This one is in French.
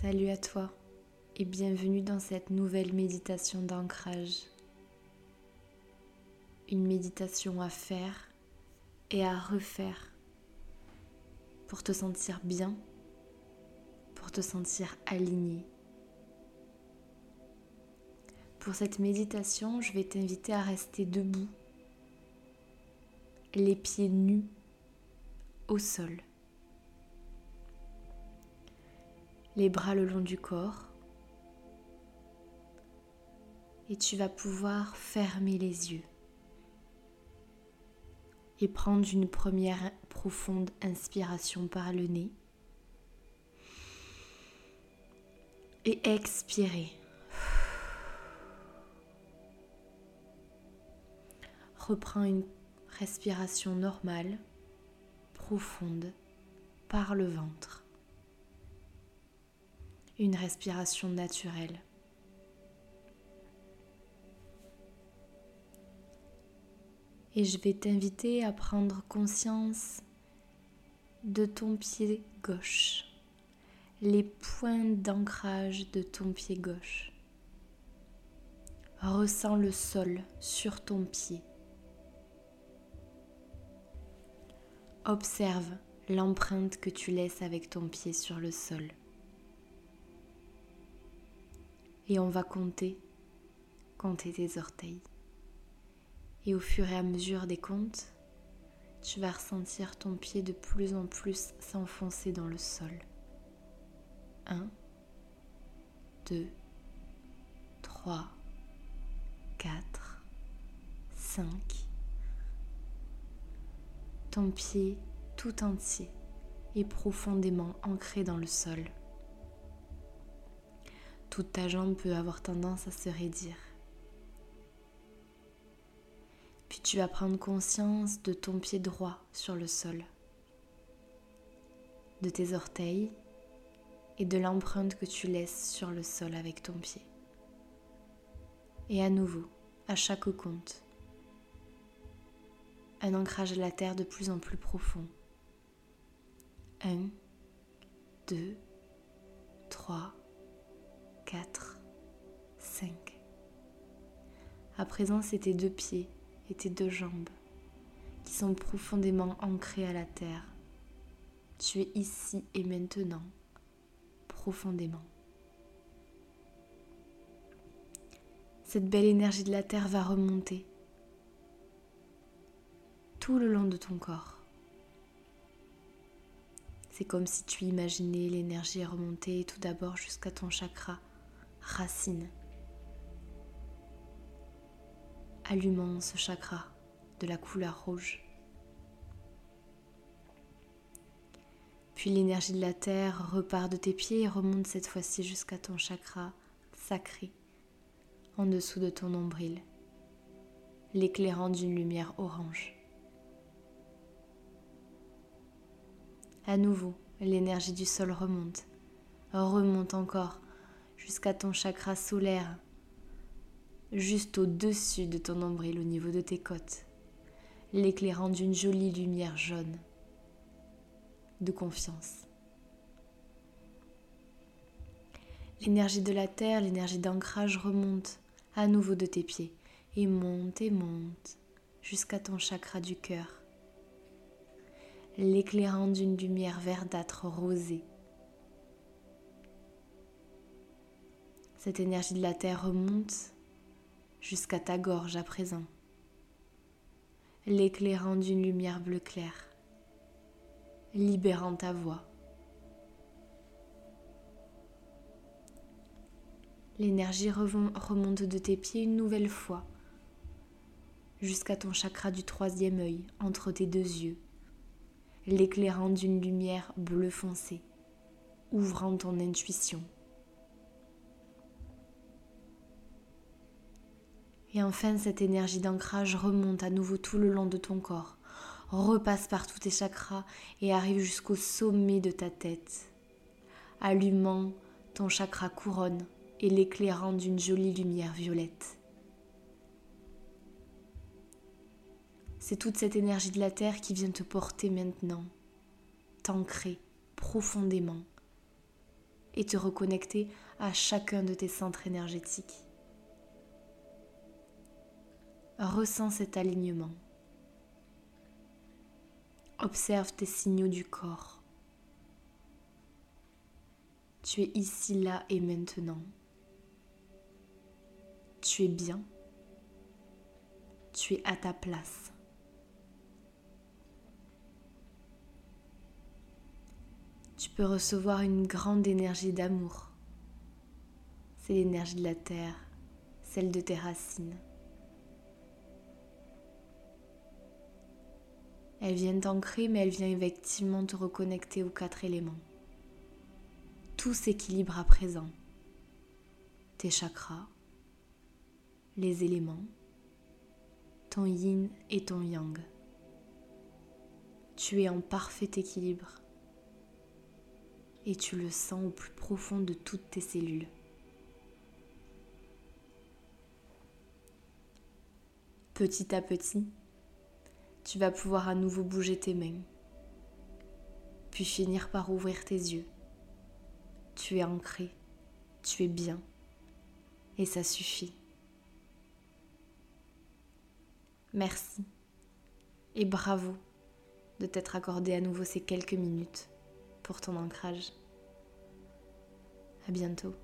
Salut à toi et bienvenue dans cette nouvelle méditation d'ancrage. Une méditation à faire et à refaire pour te sentir bien, pour te sentir aligné. Pour cette méditation, je vais t'inviter à rester debout, les pieds nus au sol. Les bras le long du corps. Et tu vas pouvoir fermer les yeux et prendre une première profonde inspiration par le nez. Et expirer. Reprends une respiration normale, profonde, par le ventre une respiration naturelle. Et je vais t'inviter à prendre conscience de ton pied gauche, les points d'ancrage de ton pied gauche. Ressens le sol sur ton pied. Observe l'empreinte que tu laisses avec ton pied sur le sol. Et on va compter, compter tes orteils. Et au fur et à mesure des comptes, tu vas ressentir ton pied de plus en plus s'enfoncer dans le sol. 1, 2, 3, 4, 5. Ton pied tout entier est profondément ancré dans le sol toute ta jambe peut avoir tendance à se raidir. Puis tu vas prendre conscience de ton pied droit sur le sol, de tes orteils et de l'empreinte que tu laisses sur le sol avec ton pied. Et à nouveau, à chaque compte, un ancrage à la terre de plus en plus profond. 1, 2, 3, 4, 5. À présent, c'est tes deux pieds et tes deux jambes qui sont profondément ancrés à la terre. Tu es ici et maintenant, profondément. Cette belle énergie de la terre va remonter tout le long de ton corps. C'est comme si tu imaginais l'énergie remonter tout d'abord jusqu'à ton chakra racine, allumant ce chakra de la couleur rouge. Puis l'énergie de la terre repart de tes pieds et remonte cette fois-ci jusqu'à ton chakra sacré, en dessous de ton nombril, l'éclairant d'une lumière orange. À nouveau, l'énergie du sol remonte, remonte encore jusqu'à ton chakra solaire, juste au-dessus de ton nombril au niveau de tes côtes, l'éclairant d'une jolie lumière jaune de confiance. L'énergie de la terre, l'énergie d'ancrage remonte à nouveau de tes pieds et monte et monte jusqu'à ton chakra du cœur, l'éclairant d'une lumière verdâtre rosée Cette énergie de la terre remonte jusqu'à ta gorge à présent, l'éclairant d'une lumière bleu clair, libérant ta voix. L'énergie remonte de tes pieds une nouvelle fois jusqu'à ton chakra du troisième œil entre tes deux yeux, l'éclairant d'une lumière bleu foncé, ouvrant ton intuition. Et enfin, cette énergie d'ancrage remonte à nouveau tout le long de ton corps, repasse par tous tes chakras et arrive jusqu'au sommet de ta tête, allumant ton chakra couronne et l'éclairant d'une jolie lumière violette. C'est toute cette énergie de la Terre qui vient te porter maintenant, t'ancrer profondément et te reconnecter à chacun de tes centres énergétiques. Ressens cet alignement. Observe tes signaux du corps. Tu es ici, là et maintenant. Tu es bien. Tu es à ta place. Tu peux recevoir une grande énergie d'amour. C'est l'énergie de la terre, celle de tes racines. Elle vient t'ancrer, mais elle vient effectivement te reconnecter aux quatre éléments. Tout s'équilibre à présent. Tes chakras, les éléments, ton yin et ton yang. Tu es en parfait équilibre et tu le sens au plus profond de toutes tes cellules. Petit à petit, tu vas pouvoir à nouveau bouger tes mains, puis finir par ouvrir tes yeux. Tu es ancré, tu es bien, et ça suffit. Merci et bravo de t'être accordé à nouveau ces quelques minutes pour ton ancrage. À bientôt.